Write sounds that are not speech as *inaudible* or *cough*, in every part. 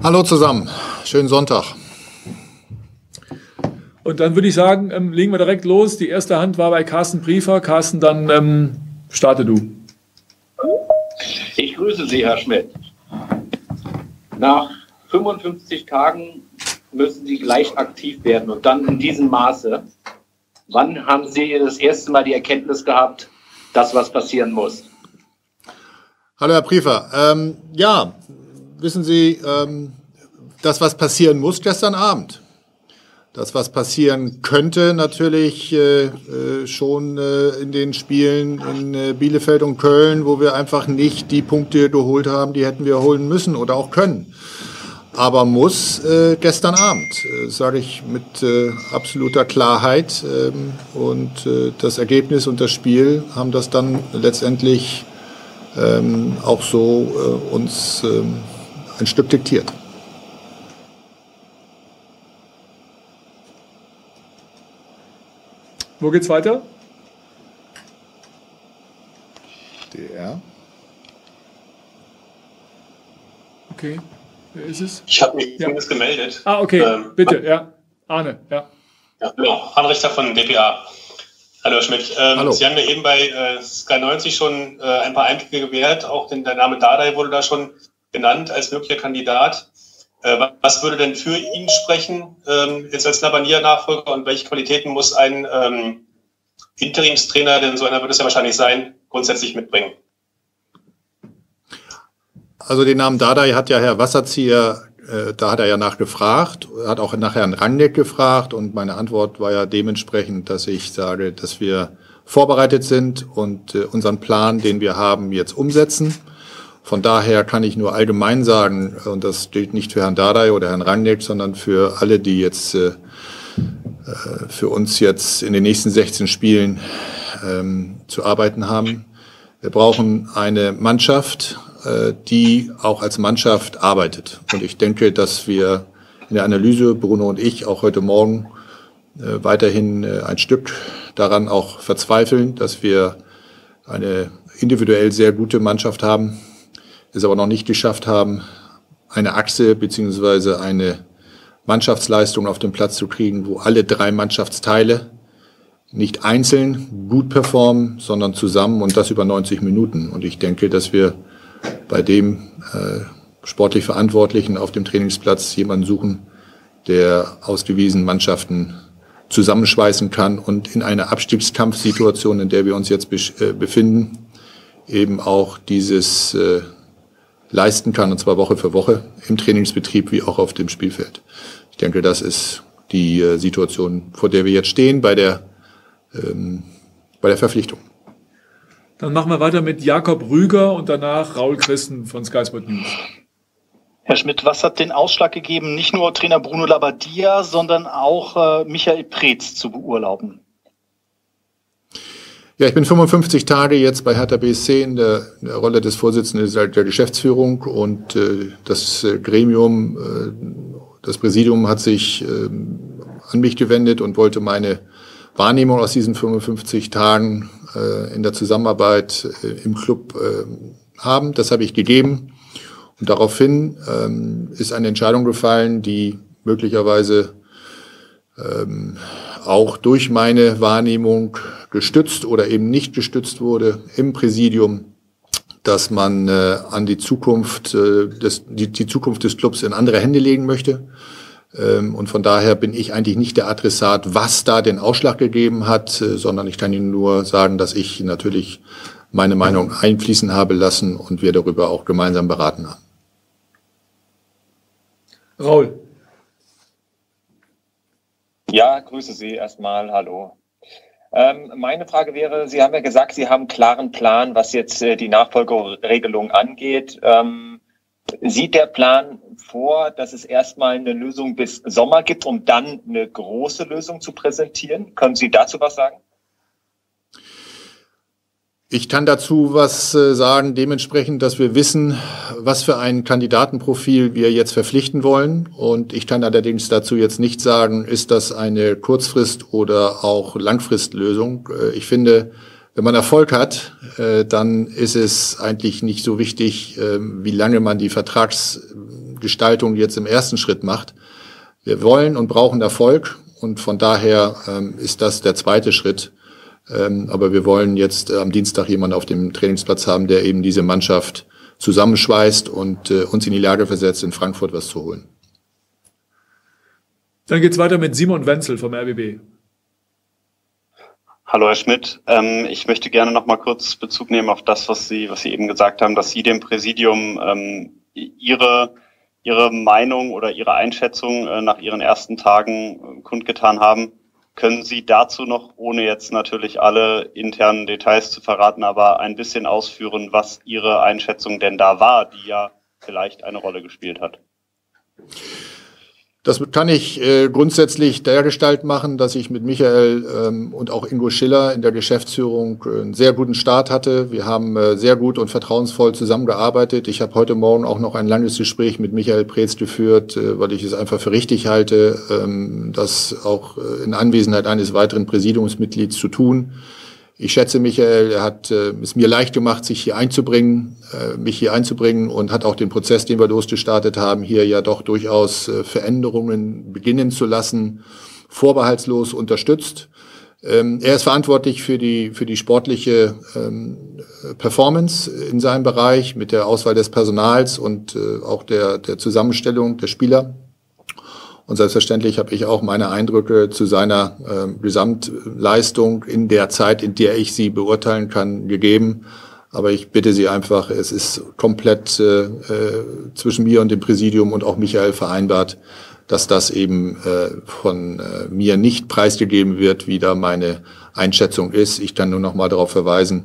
Hallo zusammen, schönen Sonntag. Und dann würde ich sagen, ähm, legen wir direkt los. Die erste Hand war bei Carsten Briefer. Carsten, dann ähm, starte du. Ich grüße Sie, Herr Schmidt. Nach 55 Tagen müssen Sie gleich aktiv werden und dann in diesem Maße. Wann haben Sie das erste Mal die Erkenntnis gehabt, dass was passieren muss? Hallo, Herr Briefer. Ähm, ja, wissen Sie, ähm, das, was passieren muss, gestern Abend. Das, was passieren könnte, natürlich äh, äh, schon äh, in den Spielen in äh, Bielefeld und Köln, wo wir einfach nicht die Punkte geholt haben, die hätten wir holen müssen oder auch können. Aber muss äh, gestern Abend, äh, sage ich mit absoluter Klarheit. Ähm, und das Ergebnis und das Spiel haben das dann letztendlich ähm, auch so uns ähm, ein Stück diktiert. Wo geht's weiter? DR. Okay. Wer ist es? Ich habe mich Ja. zumindest gemeldet. Ah, okay. Ähm, Bitte, ja. Arne, ja. Ja, genau. Anrichter von DPA. Hallo Herr Schmidt. Ähm, Hallo. Sie haben ja eben bei äh, Sky 90 schon äh, ein paar Einblicke gewährt. Auch den, der Name Dardai wurde da schon genannt als möglicher Kandidat. Äh, wa- was würde denn für ihn sprechen, ähm, jetzt als Labanier-Nachfolger und welche Qualitäten muss ein ähm, Interimstrainer, denn so einer wird es ja wahrscheinlich sein, grundsätzlich mitbringen? Also den Namen Dardai hat ja Herr Wasserzieher, äh, da hat er ja nachgefragt, hat auch nach Herrn Rangnick gefragt und meine Antwort war ja dementsprechend, dass ich sage, dass wir vorbereitet sind und äh, unseren Plan, den wir haben, jetzt umsetzen. Von daher kann ich nur allgemein sagen, und das gilt nicht für Herrn Dardai oder Herrn Rangnick, sondern für alle, die jetzt äh, äh, für uns jetzt in den nächsten 16 Spielen ähm, zu arbeiten haben. Wir brauchen eine Mannschaft, äh, die auch als Mannschaft arbeitet. Und ich denke, dass wir in der Analyse, Bruno und ich, auch heute Morgen weiterhin ein Stück daran auch verzweifeln, dass wir eine individuell sehr gute Mannschaft haben, es aber noch nicht geschafft haben, eine Achse beziehungsweise eine Mannschaftsleistung auf den Platz zu kriegen, wo alle drei Mannschaftsteile nicht einzeln gut performen, sondern zusammen und das über 90 Minuten. Und ich denke, dass wir bei dem äh, sportlich Verantwortlichen auf dem Trainingsplatz jemanden suchen, der ausgewiesen Mannschaften zusammenschweißen kann und in einer Abstiegskampfsituation, in der wir uns jetzt äh, befinden, eben auch dieses äh, leisten kann, und zwar Woche für Woche im Trainingsbetrieb wie auch auf dem Spielfeld. Ich denke, das ist die äh, Situation, vor der wir jetzt stehen bei der, ähm, bei der Verpflichtung. Dann machen wir weiter mit Jakob Rüger und danach Raul Christen von Sky Sport News. Herr Schmidt, was hat den Ausschlag gegeben, nicht nur Trainer Bruno Labbadia, sondern auch äh, Michael Preetz zu beurlauben? Ja, ich bin 55 Tage jetzt bei Hertha BSC in der, in der Rolle des Vorsitzenden der, Geschäftsführung und äh, das äh, Gremium, äh, das Präsidium hat sich ähm, an mich gewendet und wollte meine Wahrnehmung aus diesen 55 Tagen äh, in der Zusammenarbeit äh, im Club äh, haben. Das habe ich gegeben. Und daraufhin ähm, ist eine Entscheidung gefallen, die möglicherweise ähm, auch durch meine Wahrnehmung gestützt oder eben nicht gestützt wurde im Präsidium, dass man äh, an die Zukunft, äh, des, die, die Zukunft des Clubs in andere Hände legen möchte. Ähm, und von daher bin ich eigentlich nicht der Adressat, was da den Ausschlag gegeben hat, äh, sondern ich kann Ihnen nur sagen, dass ich natürlich meine Meinung einfließen habe lassen und wir darüber auch gemeinsam beraten haben. Raul. Ja, grüße Sie erstmal. Hallo. Ähm, meine Frage wäre, Sie haben ja gesagt, Sie haben einen klaren Plan, was jetzt äh, die Nachfolgeregelung angeht. Ähm, sieht der Plan vor, dass es erstmal eine Lösung bis Sommer gibt, um dann eine große Lösung zu präsentieren? Können Sie dazu was sagen? Ich kann dazu was äh, sagen, dementsprechend, dass wir wissen, was für ein Kandidatenprofil wir jetzt verpflichten wollen. Und ich kann allerdings dazu jetzt nicht sagen, ist das eine Kurzfrist- oder auch Langfristlösung. Äh, Ich finde, wenn man Erfolg hat, äh, dann ist es eigentlich nicht so wichtig, äh, wie lange man die Vertrags Gestaltung jetzt im ersten Schritt macht. Wir wollen und brauchen Erfolg und von daher ähm, ist das der zweite Schritt. Ähm, aber wir wollen jetzt äh, am Dienstag jemanden auf dem Trainingsplatz haben, der eben diese Mannschaft zusammenschweißt und äh, uns in die Lage versetzt, in Frankfurt was zu holen. Dann geht's weiter mit Simon Wenzel vom RBB. Hallo Herr Schmidt, ähm, ich möchte gerne noch mal kurz Bezug nehmen auf das, was Sie, was Sie eben gesagt haben, dass Sie dem Präsidium ähm, Ihre Ihre Meinung oder Ihre Einschätzung äh, nach Ihren ersten Tagen äh, kundgetan haben. Können Sie dazu noch, ohne jetzt natürlich alle internen Details zu verraten, aber ein bisschen ausführen, was Ihre Einschätzung denn da war, die ja vielleicht eine Rolle gespielt hat? Das kann ich äh, grundsätzlich dergestalt machen, dass ich mit Michael ähm, und auch Ingo Schiller in der Geschäftsführung äh, einen sehr guten Start hatte. Wir haben äh, sehr gut und vertrauensvoll zusammengearbeitet. Ich habe heute Morgen auch noch ein langes Gespräch mit Michael Preetz geführt, äh, weil ich es einfach für richtig halte, ähm, das auch äh, in Anwesenheit eines weiteren Präsidiumsmitglieds zu tun. Ich schätze Michael, er hat äh, es mir leicht gemacht, sich hier einzubringen, äh, mich hier einzubringen und hat auch den Prozess, den wir losgestartet haben, hier ja doch durchaus äh, Veränderungen beginnen zu lassen, vorbehaltslos unterstützt. Ähm, er ist verantwortlich für die, für die sportliche ähm, Performance in seinem Bereich mit der Auswahl des Personals und äh, auch der, der Zusammenstellung der Spieler. Und selbstverständlich habe ich auch meine Eindrücke zu seiner äh, Gesamtleistung in der Zeit, in der ich sie beurteilen kann, gegeben. Aber ich bitte Sie einfach, es ist komplett äh, äh, zwischen mir und dem Präsidium und auch Michael vereinbart, dass das eben äh, von äh, mir nicht preisgegeben wird, wie da meine Einschätzung ist. Ich kann nur noch mal darauf verweisen,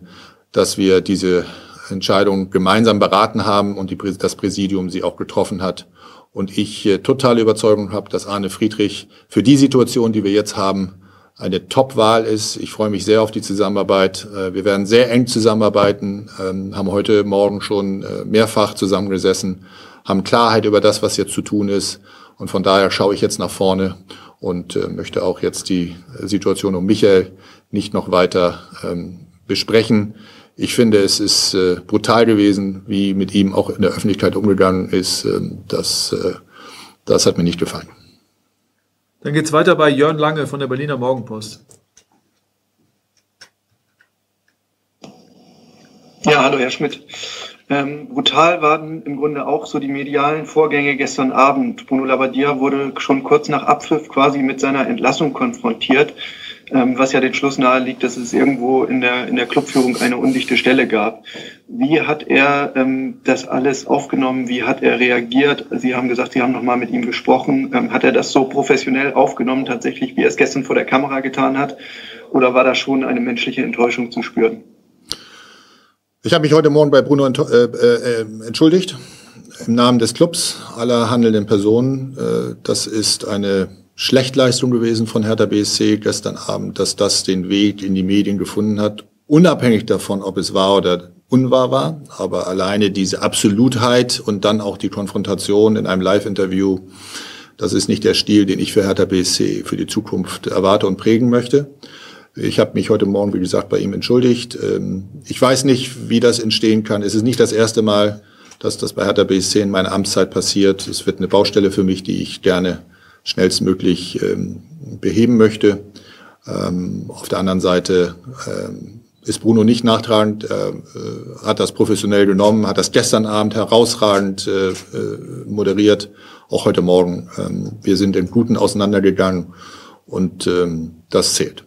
dass wir diese Entscheidung gemeinsam beraten haben und die, das Präsidium sie auch getroffen hat und ich äh, totale Überzeugung habe, dass Arne Friedrich für die Situation, die wir jetzt haben, eine Top-Wahl ist. Ich freue mich sehr auf die Zusammenarbeit. Äh, wir werden sehr eng zusammenarbeiten, ähm, haben heute Morgen schon äh, mehrfach zusammengesessen, haben Klarheit über das, was jetzt zu tun ist. Und von daher schaue ich jetzt nach vorne und möchte auch jetzt die Situation um Michael nicht noch weiter ähm, besprechen. Ich finde, es ist äh, brutal gewesen, wie mit ihm auch in der Öffentlichkeit umgegangen ist. Ähm, das, äh, das hat mir nicht gefallen. Dann geht's weiter bei Jörn Lange von der Berliner Morgenpost. Ja, hallo Herr Schmidt. Ähm, brutal waren im Grunde auch so die medialen Vorgänge gestern Abend. Bruno Labbadia wurde schon kurz nach Abpfiff quasi mit seiner Entlassung konfrontiert was ja den Schluss nahe liegt, dass es irgendwo in der, in der Clubführung eine undichte Stelle gab. Wie hat er ähm, das alles aufgenommen? Wie hat er reagiert? Sie haben gesagt, Sie haben nochmal mit ihm gesprochen. Ähm, hat er das so professionell aufgenommen, tatsächlich, wie er es gestern vor der Kamera getan hat? Oder war da schon eine menschliche Enttäuschung zu spüren? Ich habe mich heute Morgen bei Bruno äh, äh, entschuldigt im Namen des Clubs aller handelnden Personen. Äh, das ist eine Schlechtleistung gewesen von Hertha BSC gestern Abend, dass das den Weg in die Medien gefunden hat, unabhängig davon, ob es wahr oder unwahr war. Aber alleine diese Absolutheit und dann auch die Konfrontation in einem Live-Interview, das ist nicht der Stil, den ich für Hertha BSC für die Zukunft erwarte und prägen möchte. Ich habe mich heute Morgen, wie gesagt, bei ihm entschuldigt. Ähm, ich weiß nicht, wie das entstehen kann. Es ist nicht das erste Mal, dass das bei Hertha BSC in meiner Amtszeit passiert. Es wird eine Baustelle für mich, die ich gerne schnellstmöglich ähm, beheben möchte. Ähm, auf der anderen Seite ähm, ist Bruno nicht nachtragend, äh, äh, hat das professionell genommen, hat das gestern Abend herausragend äh, äh, moderiert, auch heute Morgen. Ähm, wir sind im Guten auseinandergegangen und ähm, das zählt.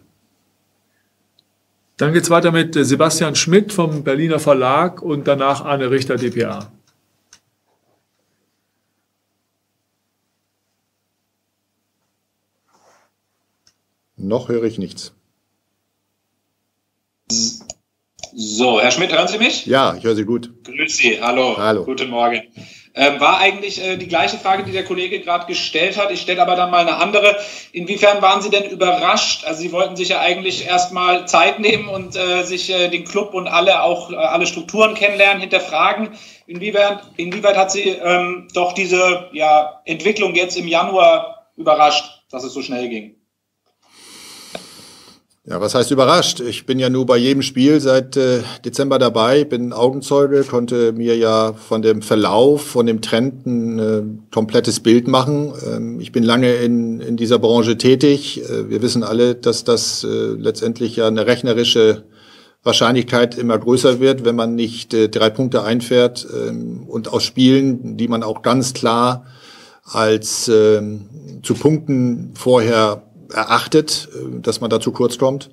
Dann geht's weiter mit Sebastian Schmidt vom Berliner Verlag und danach Anne Richter, dpa. Noch höre ich nichts. So, Herr Schmidt, hören Sie mich? Ja, ich höre Sie gut. Grüß Sie, hallo. Hallo. Guten Morgen. Ähm, war eigentlich äh, die gleiche Frage, die der Kollege gerade gestellt hat. Ich stelle aber dann mal eine andere. Inwiefern waren Sie denn überrascht? Also Sie wollten sich ja eigentlich erstmal Zeit nehmen und äh, sich äh, den Club und alle auch äh, alle Strukturen kennenlernen, hinterfragen. Inwieweit, inwieweit hat Sie ähm, doch diese ja, Entwicklung jetzt im Januar überrascht, dass es so schnell ging? Ja, was heißt überrascht? Ich bin ja nur bei jedem Spiel seit äh, Dezember dabei, bin Augenzeuge, konnte mir ja von dem Verlauf, von dem Trend ein äh, komplettes Bild machen. Ähm, ich bin lange in, in dieser Branche tätig. Äh, wir wissen alle, dass das äh, letztendlich ja eine rechnerische Wahrscheinlichkeit immer größer wird, wenn man nicht äh, drei Punkte einfährt ähm, und aus Spielen, die man auch ganz klar als ähm, zu Punkten vorher erachtet, äh, dass man da zu kurz kommt,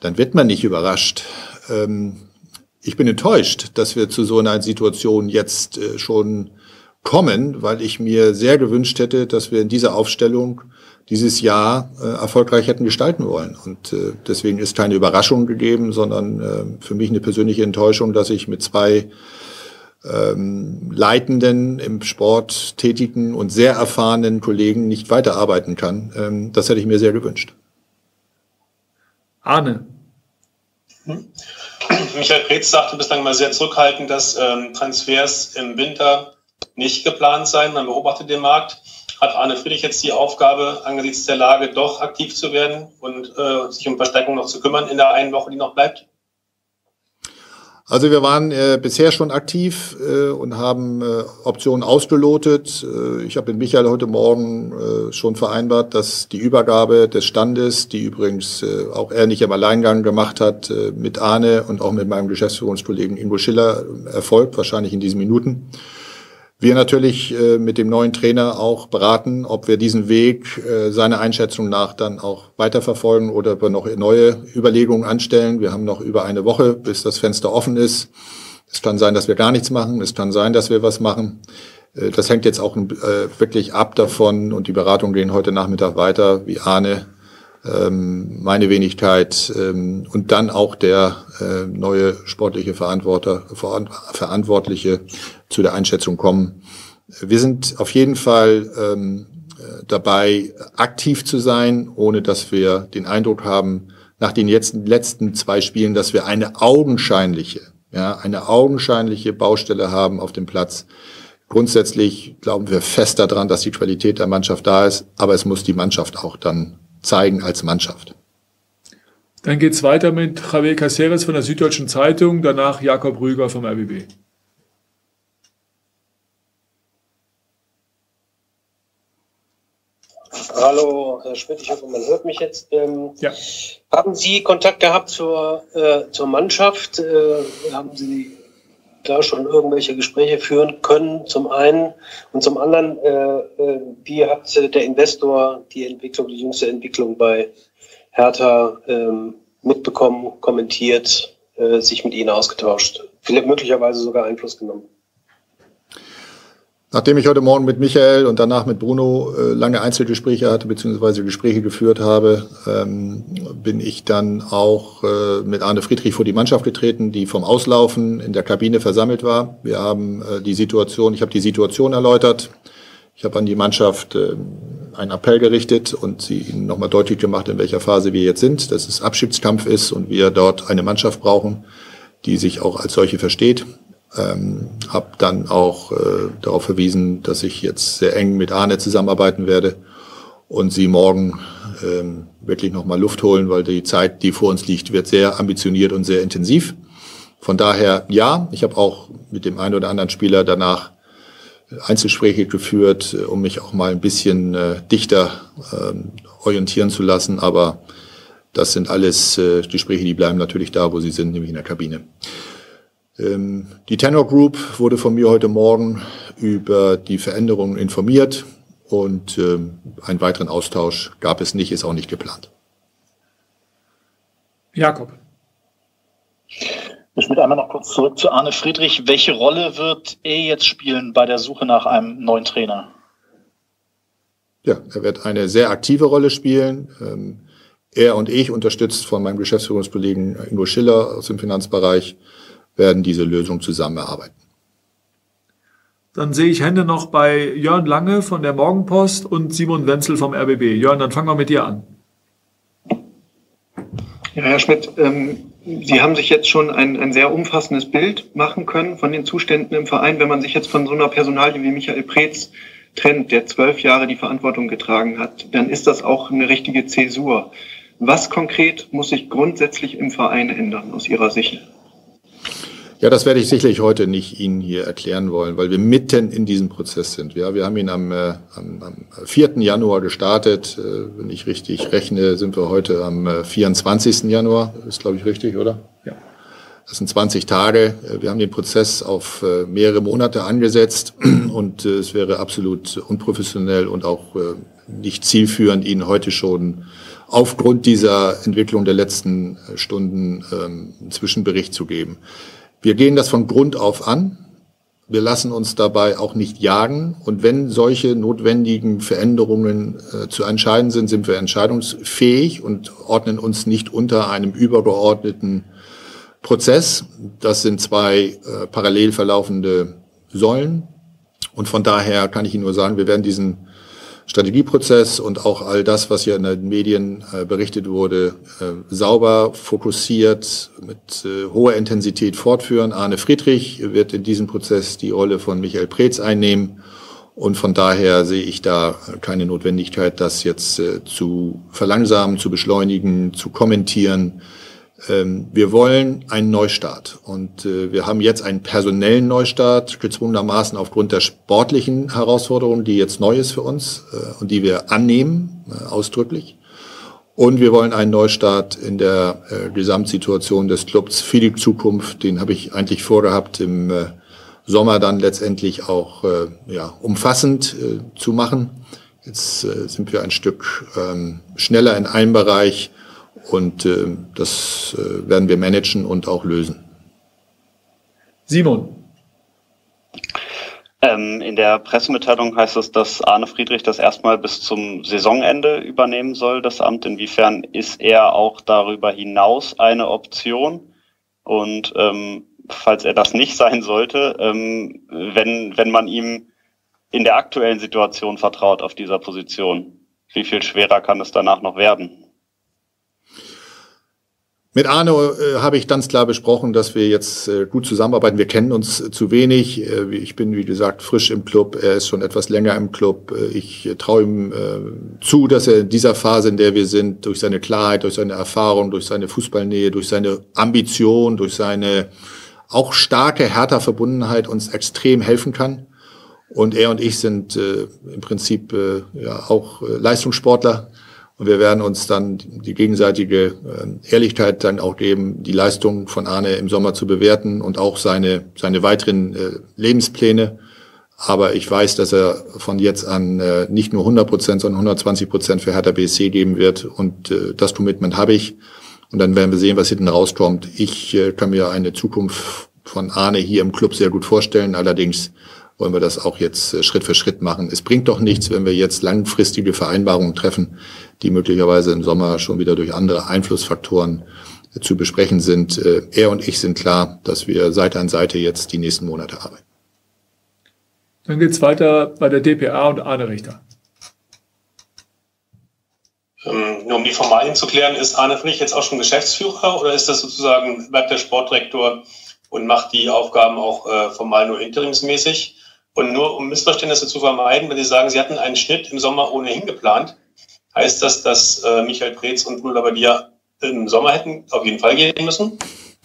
dann wird man nicht überrascht. Ähm, ich bin enttäuscht, dass wir zu so einer Situation jetzt äh, schon kommen, weil ich mir sehr gewünscht hätte, dass wir in dieser Aufstellung dieses Jahr äh, erfolgreich hätten gestalten wollen. Und deswegen ist keine Überraschung gegeben, sondern für mich eine persönliche Enttäuschung, dass ich mit zwei ähm, leitenden, im Sport tätigen und sehr erfahrenen Kollegen nicht weiterarbeiten kann. Ähm, das hätte ich mir sehr gewünscht. Arne. Hm. Michael Preetz sagte bislang mal sehr zurückhaltend, dass ähm, Transfers im Winter nicht geplant seien. Man beobachtet den Markt. Hat Arne Friedrich jetzt die Aufgabe, angesichts der Lage doch aktiv zu werden und äh, sich um Verstärkung noch zu kümmern in der einen Woche, die noch bleibt? Also wir waren äh, bisher schon aktiv äh, und haben äh, Optionen ausgelotet. Äh, ich habe mit Michael heute Morgen äh, schon vereinbart, dass die Übergabe des Standes, die übrigens äh, auch er nicht im Alleingang gemacht hat, mit Arne und auch mit meinem Geschäftsführungskollegen Ingo Schiller erfolgt, wahrscheinlich in diesen Minuten wir natürlich äh, mit dem neuen Trainer auch beraten, ob wir diesen Weg äh, seiner Einschätzung nach dann auch weiterverfolgen oder ob wir noch neue Überlegungen anstellen. Wir haben noch über eine Woche, bis das Fenster offen ist. Es kann sein, dass wir gar nichts machen. Es kann sein, dass wir was machen. Äh, das hängt jetzt auch äh, wirklich ab davon und die Beratungen gehen heute Nachmittag weiter, wie Arne ähm, meine Wenigkeit ähm, und dann auch der äh, neue sportliche Verantworter, Verantwortliche zu der Einschätzung kommen. Wir sind auf jeden Fall ähm, dabei, aktiv zu sein, ohne dass wir den Eindruck haben, nach den letzten, letzten zwei Spielen, dass wir eine augenscheinliche, ja, eine augenscheinliche Baustelle haben auf dem Platz. Grundsätzlich glauben wir fest daran, dass die Qualität der Mannschaft da ist, aber es muss die Mannschaft auch dann zeigen als Mannschaft. Dann geht's weiter mit Javier Caceres von der Süddeutschen Zeitung, danach Jakob Rüger vom RBB. Hallo, Herr Schmidt, ich hoffe, man hört mich jetzt. Ähm, ja. Haben Sie Kontakt gehabt zur, äh, zur Mannschaft? Äh, haben Sie da schon irgendwelche Gespräche führen können, zum einen. Und zum anderen, äh, äh, wie hat der Investor die Entwicklung, die jüngste Entwicklung bei Hertha ähm, mitbekommen, kommentiert, äh, sich mit Ihnen ausgetauscht, vielleicht möglicherweise sogar Einfluss genommen? Nachdem ich heute Morgen mit Michael und danach mit Bruno äh, lange Einzelgespräche hatte, beziehungsweise Gespräche geführt habe, ähm, bin ich dann auch äh, mit Arne Friedrich vor die Mannschaft getreten, die vom Auslaufen in der Kabine versammelt war. Wir haben äh, die Situation, ich habe die Situation erläutert. Ich habe an die Mannschaft äh, einen Appell gerichtet und sie ihnen nochmal deutlich gemacht, in welcher Phase wir jetzt sind, dass es Abschiedskampf ist und wir dort eine Mannschaft brauchen, die sich auch als solche versteht. Ähm, habe dann auch äh, darauf verwiesen, dass ich jetzt sehr eng mit Arne zusammenarbeiten werde und sie morgen ähm, wirklich nochmal Luft holen, weil die Zeit, die vor uns liegt, wird sehr ambitioniert und sehr intensiv. Von daher ja, ich habe auch mit dem einen oder anderen Spieler danach Einzelgespräche geführt, um mich auch mal ein bisschen äh, dichter ähm, orientieren zu lassen. Aber das sind alles äh, Gespräche, die bleiben natürlich da, wo sie sind, nämlich in der Kabine. Ähm, die Tenor Group wurde von mir heute Morgen über die Veränderungen informiert und ähm, einen weiteren Austausch gab es nicht, ist auch nicht geplant. Jakob. Ich will einmal noch kurz zurück zu Arne Friedrich. Welche Rolle wird er jetzt spielen bei der Suche nach einem neuen Trainer? Ja, er wird eine sehr aktive Rolle spielen. Ähm, er und ich, unterstützt von meinem Geschäftsführungskollegen Ingo Schiller aus dem Finanzbereich, werden diese Lösung zusammen erarbeiten. Dann sehe ich Hände noch bei Jörn Lange von der Morgenpost und Simon Wenzel vom RBB. Jörn, dann fangen wir mit dir an. Ja, Herr Schmidt, ähm, Sie haben sich jetzt schon ein, ein sehr umfassendes Bild machen können von den Zuständen im Verein. Wenn man sich jetzt von so einer Personalie wie Michael Preetz trennt, der zwölf Jahre die Verantwortung getragen hat, dann ist das auch eine richtige Zäsur. Was konkret muss sich grundsätzlich im Verein ändern aus Ihrer Sicht? Ja, das werde ich sicherlich heute nicht Ihnen hier erklären wollen, weil wir mitten in diesem Prozess sind. Ja, wir haben ihn am, äh, am, am 4. Januar gestartet. Äh, wenn ich richtig rechne, sind wir heute am äh, 24. Januar. Ist, glaube ich, richtig, oder? Ja. Das sind 20 Tage. Äh, wir haben den Prozess auf äh, mehrere Monate angesetzt *clears throat* und äh, es wäre absolut unprofessionell und auch nicht zielführend, Ihnen heute schon aufgrund dieser Entwicklung der letzten Stunden ähm, einen Zwischenbericht zu geben. Wir gehen das von Grund auf an. Wir lassen uns dabei auch nicht jagen. Und wenn solche notwendigen Veränderungen äh, zu entscheiden sind, sind wir entscheidungsfähig und ordnen uns nicht unter einem übergeordneten Prozess. Das sind zwei äh, parallel verlaufende Säulen. Und von daher kann ich Ihnen nur sagen, wir werden diesen Strategieprozess und auch all das, was hier in den Medien äh, berichtet wurde, äh, sauber, fokussiert, mit äh, hoher Intensität fortführen. Arne Friedrich wird in diesem Prozess die Rolle von Michael Preetz einnehmen. Und von daher sehe ich da keine Notwendigkeit, das jetzt zu verlangsamen, zu beschleunigen, zu kommentieren. Ähm, wir wollen einen Neustart und äh, wir haben jetzt einen personellen Neustart, gezwungenermaßen aufgrund der sportlichen Herausforderungen, die jetzt neu ist für uns äh, und die wir annehmen, äh, ausdrücklich. Und wir wollen einen Neustart in der Gesamtsituation des Clubs für die Zukunft. Den habe ich eigentlich vorgehabt, im Sommer dann letztendlich auch ja, umfassend zu machen. Jetzt sind wir ein Stück ähm, schneller in einem Bereich und äh, das äh, werden wir managen und auch lösen. Simon. Ähm, in der Pressemitteilung heißt es, dass Arne Friedrich das erstmal bis zum Saisonende übernehmen soll, das Amt. Inwiefern ist er auch darüber hinaus eine Option? Und ähm, falls er das nicht sein sollte, ähm, wenn, wenn man ihm in der aktuellen Situation vertraut auf dieser Position, wie viel schwerer kann es danach noch werden? Mit Arno äh, habe ich ganz klar besprochen, dass wir jetzt äh, gut zusammenarbeiten. Wir kennen uns äh, zu wenig. Äh, ich bin, wie gesagt, frisch im Club. Er ist schon etwas länger im Club. Äh, ich traue ihm äh, zu, dass er in dieser Phase, in der wir sind, durch seine Klarheit, durch seine Erfahrung, durch seine Fußballnähe, durch seine Ambition, durch seine auch starke Hertha-Verbundenheit uns extrem helfen kann. Und er und ich sind äh, im Prinzip äh, ja auch äh, Leistungssportler und wir werden uns dann die gegenseitige äh, Ehrlichkeit dann auch geben, die Leistung von Arne im Sommer zu bewerten und auch seine, seine weiteren äh, Lebenspläne. Aber ich weiß, dass er von jetzt an äh, nicht nur 100 Prozent, sondern 120 Prozent für Hertha BSC geben wird. Und das Commitment habe ich. Und dann werden wir sehen, was hinten rauskommt. Ich kann mir eine Zukunft von Arne hier im Club sehr gut vorstellen. Allerdings wollen wir das auch jetzt Schritt für Schritt machen. Es bringt doch nichts, wenn wir jetzt langfristige Vereinbarungen treffen, die möglicherweise im Sommer schon wieder durch andere Einflussfaktoren zu besprechen sind. Äh, er und ich sind klar, dass wir Seite an Seite jetzt die nächsten Monate arbeiten. Dann geht's weiter bei der DPA und Arne Richter. Ähm, nur um die Formalien zu klären, ist Arne Friedrich jetzt auch schon Geschäftsführer oder ist das sozusagen, bleibt der Sportdirektor und macht die Aufgaben auch äh, formal nur interimsmäßig? Und nur um Missverständnisse zu vermeiden, wenn Sie sagen, Sie hatten einen Schnitt im Sommer ohnehin geplant, Heißt das, dass äh, Michael Preetz und Bruno Labbadia im Sommer hätten auf jeden Fall gehen müssen?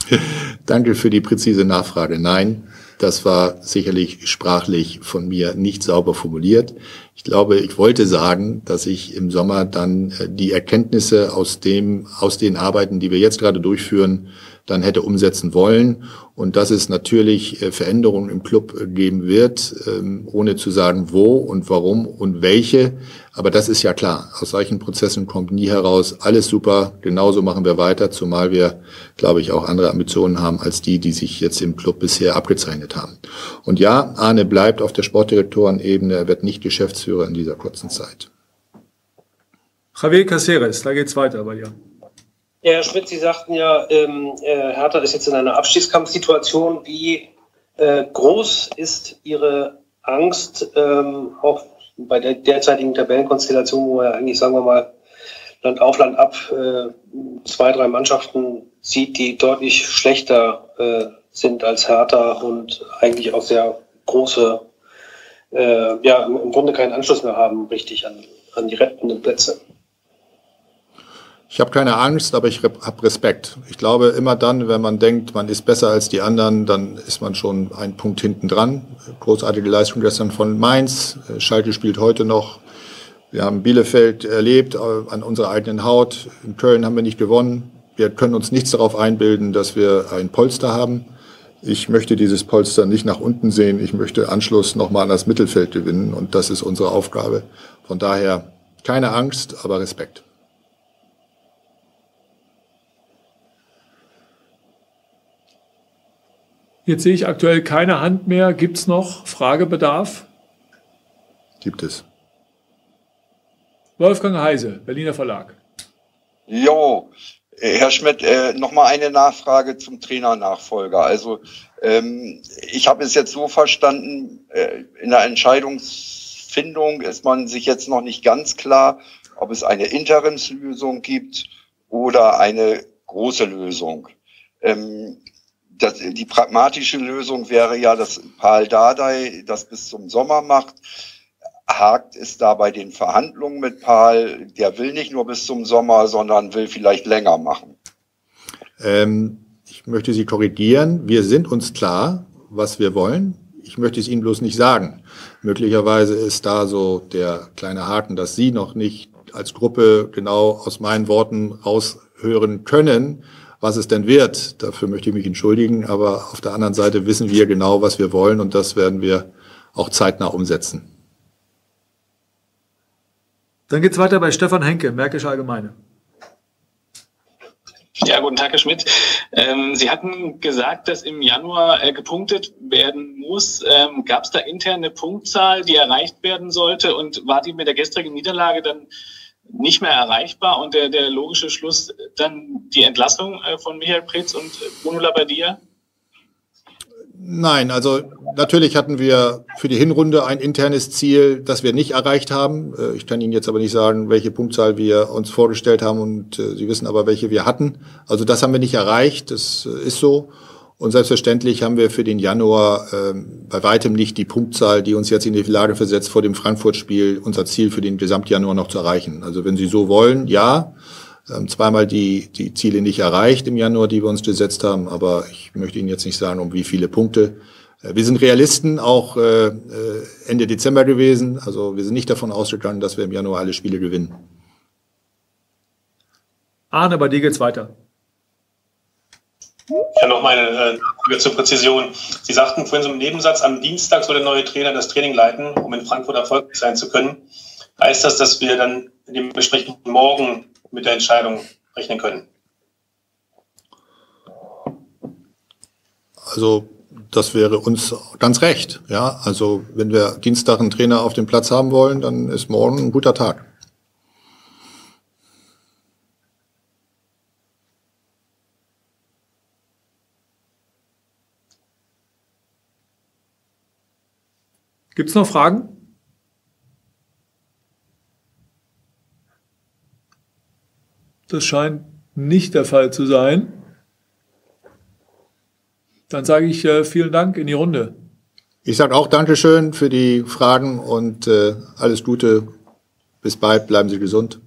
*laughs* Danke für die präzise Nachfrage. Nein, das war sicherlich sprachlich von mir nicht sauber formuliert. Ich glaube, ich wollte sagen, dass ich im Sommer dann äh, die Erkenntnisse aus dem, aus den Arbeiten, die wir jetzt gerade durchführen, dann hätte umsetzen wollen und dass es natürlich äh, Veränderungen im Club äh, geben wird, ähm, ohne zu sagen, wo und warum und welche. Aber das ist ja klar. Aus solchen Prozessen kommt nie heraus, alles super, genauso machen wir weiter, zumal wir, glaube ich, auch andere Ambitionen haben als die, die sich jetzt im Club bisher abgezeichnet haben. Und ja, Arne bleibt auf der Sportdirektorenebene, er wird nicht Geschäftsführer in dieser kurzen Zeit. Javier Caceres, da geht's weiter bei dir. Ja, Herr Schmidt, Sie sagten ja, ähm, äh, Hertha ist jetzt in einer Abstiegskampfsituation. Wie äh, groß ist Ihre Angst, ähm, auch bei der derzeitigen Tabellenkonstellation, wo man eigentlich, sagen wir mal, Land auf, Land ab äh, zwei, drei Mannschaften sieht, die deutlich schlechter äh, sind als Hertha und eigentlich auch sehr große, äh, ja, im Grunde keinen Anschluss mehr haben, richtig an, an die rettenden Plätze. Ich habe keine Angst, aber ich habe Respekt. Ich glaube, immer dann, wenn man denkt, man ist besser als die anderen, dann ist man schon einen Punkt hinten dran. Großartige Leistung gestern von Mainz. Schalke spielt heute noch. Wir haben Bielefeld erlebt äh, an unserer eigenen Haut. In Köln haben wir nicht gewonnen. Wir können uns nichts darauf einbilden, dass wir ein Polster haben. Ich möchte dieses Polster nicht nach unten sehen. Ich möchte Anschluss nochmal an das Mittelfeld gewinnen. Und das ist unsere Aufgabe. Von daher keine Angst, aber Respekt. Jetzt sehe ich aktuell keine Hand mehr. Gibt es noch Fragebedarf? Gibt es. Wolfgang Heise, Berliner Verlag. Jo, Herr Schmidt, äh, nochmal eine Nachfrage zum Trainernachfolger. Also ähm, ich habe es jetzt so verstanden, äh, in der Entscheidungsfindung ist man sich jetzt noch nicht ganz klar, ob es eine Interimslösung gibt oder eine große Lösung. Ähm, das, die pragmatische Lösung wäre ja, dass Paul Dardai das bis zum Sommer macht. Hakt es da bei den Verhandlungen mit Paul, der will nicht nur bis zum Sommer, sondern will vielleicht länger machen. Ähm, ich möchte Sie korrigieren. Wir sind uns klar, was wir wollen. Ich möchte es Ihnen bloß nicht sagen. Möglicherweise ist da so der kleine Haken, dass Sie noch nicht als Gruppe genau aus meinen Worten raushören können, was es denn wird. Dafür möchte ich mich entschuldigen. Aber auf der anderen Seite wissen wir genau, was wir wollen und das werden wir auch zeitnah umsetzen. Dann geht's weiter bei Stefan Henke, Märkische Allgemeine. Ja, guten Tag, Herr Schmidt. Ähm, Sie hatten gesagt, dass im Januar äh, gepunktet werden muss. Ähm, Gab es da interne Punktzahl, die erreicht werden sollte? Und war die mit der gestrigen Niederlage dann nicht mehr erreichbar und der, der logische Schluss dann die Entlassung äh, von Michael Preetz und Bruno Labbadia? Nein, also natürlich hatten wir für die Hinrunde ein internes Ziel, das wir nicht erreicht haben. Äh, ich kann Ihnen jetzt aber nicht sagen, welche Punktzahl wir uns vorgestellt haben und äh, Sie wissen aber, welche wir hatten. Also das haben wir nicht erreicht, das ist so. Und selbstverständlich haben wir für den Januar ähm, bei weitem nicht die Punktzahl, die uns jetzt in die Lage versetzt, vor dem Frankfurt-Spiel unser Ziel für den Gesamtjanuar noch zu erreichen. Also wenn Sie so wollen, ja, ähm, zweimal die, die Ziele nicht erreicht im Januar, die wir uns gesetzt haben, aber ich möchte Ihnen jetzt nicht sagen, um wie viele Punkte. Äh, wir sind Realisten, auch äh, äh, Ende Dezember gewesen. Also wir sind nicht davon ausgegangen, dass wir im Januar alle Spiele gewinnen. Arne, bei dir geht's weiter. Ja, noch mal eine Frage zur Präzision. Sie sagten vorhin so im Nebensatz, am Dienstag soll der neue Trainer das Training leiten, um in Frankfurt erfolgreich sein zu können. Heißt das, dass wir dann in dem Besprechung morgen mit der Entscheidung rechnen können? Also das wäre uns ganz recht. Ja, also wenn wir Dienstag einen Trainer auf dem Platz haben wollen, dann ist morgen ein guter Tag. Gibt es noch Fragen? Das scheint nicht der Fall zu sein. Dann sage ich äh, vielen Dank in die Runde. Ich sage auch Dankeschön für die Fragen und äh, alles Gute. Bis bald, bleiben Sie gesund.